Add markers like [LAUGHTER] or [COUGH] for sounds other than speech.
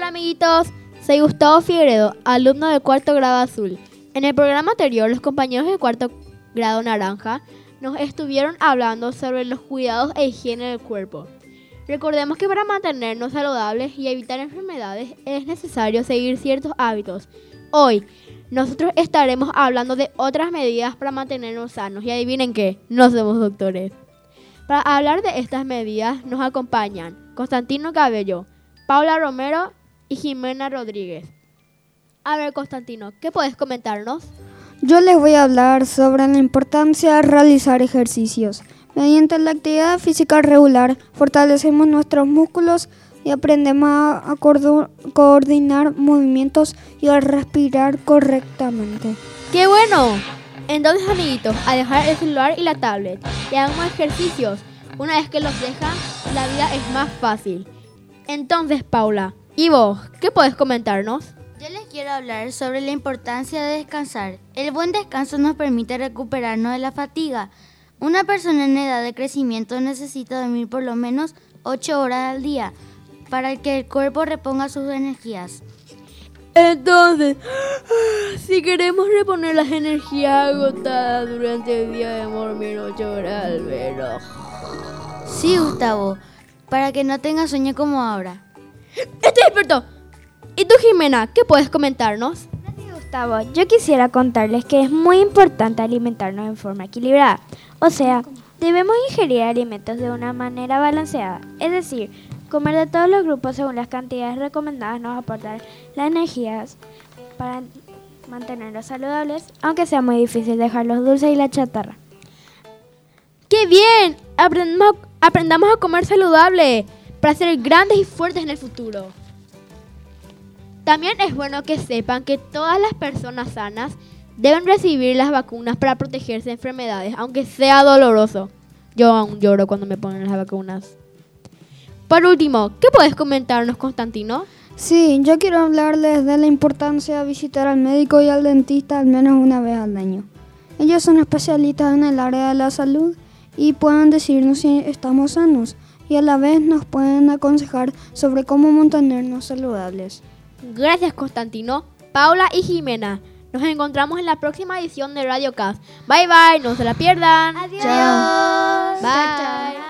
amiguitos, soy Gustavo Figueredo, alumno del cuarto grado azul. En el programa anterior, los compañeros del cuarto grado naranja nos estuvieron hablando sobre los cuidados e higiene del cuerpo. Recordemos que para mantenernos saludables y evitar enfermedades es necesario seguir ciertos hábitos. Hoy, nosotros estaremos hablando de otras medidas para mantenernos sanos. Y adivinen qué, no somos doctores. Para hablar de estas medidas nos acompañan Constantino Cabello, Paula Romero y Jimena Rodríguez. A ver, Constantino, ¿qué puedes comentarnos? Yo les voy a hablar sobre la importancia de realizar ejercicios. Mediante la actividad física regular fortalecemos nuestros músculos y aprendemos a, coordinar movimientos y a respirar correctamente. ¡Qué bueno! Entonces, amiguitos, a dejar el celular y la tablet y hagamos ejercicios. Una vez que los dejan, la vida es más fácil. Entonces, Paula, ¿y vos? ¿Qué puedes comentarnos? Yo les quiero hablar sobre la importancia de descansar. El buen descanso nos permite recuperarnos de la fatiga. Una persona en edad de crecimiento necesita dormir por lo menos 8 horas al día para que el cuerpo reponga sus energías. Entonces, [GASPS] si queremos reponer las energías agotadas durante el día de dormir 8 horas al menos. Sí, Gustavo, para que no tengas sueño como ahora. Estoy experto. ¿Y tú, Jimena, qué puedes comentarnos? Gracias, Gustavo. Yo quisiera contarles que es muy importante alimentarnos en forma equilibrada. O sea, debemos ingerir alimentos de una manera balanceada. Es decir, Comer de todos los grupos según las cantidades recomendadas nos aporta las energías para mantenerlos saludables, aunque sea muy difícil dejar los dulces y la chatarra. ¡Qué bien! Aprendamos, aprendamos a comer saludable para ser grandes y fuertes en el futuro. También es bueno que sepan que todas las personas sanas deben recibir las vacunas para protegerse de enfermedades, aunque sea doloroso. Yo aún lloro cuando me ponen las vacunas. Por último, ¿qué puedes comentarnos, Constantino? Sí, yo quiero hablarles de la importancia de visitar al médico y al dentista al menos una vez al año. Ellos son especialistas en el área de la salud y pueden decirnos si estamos sanos y a la vez nos pueden aconsejar sobre cómo mantenernos saludables. Gracias Constantino, Paula y Jimena. Nos encontramos en la próxima edición de Radio Cast. Bye bye, no se la pierdan. Adiós. Bye.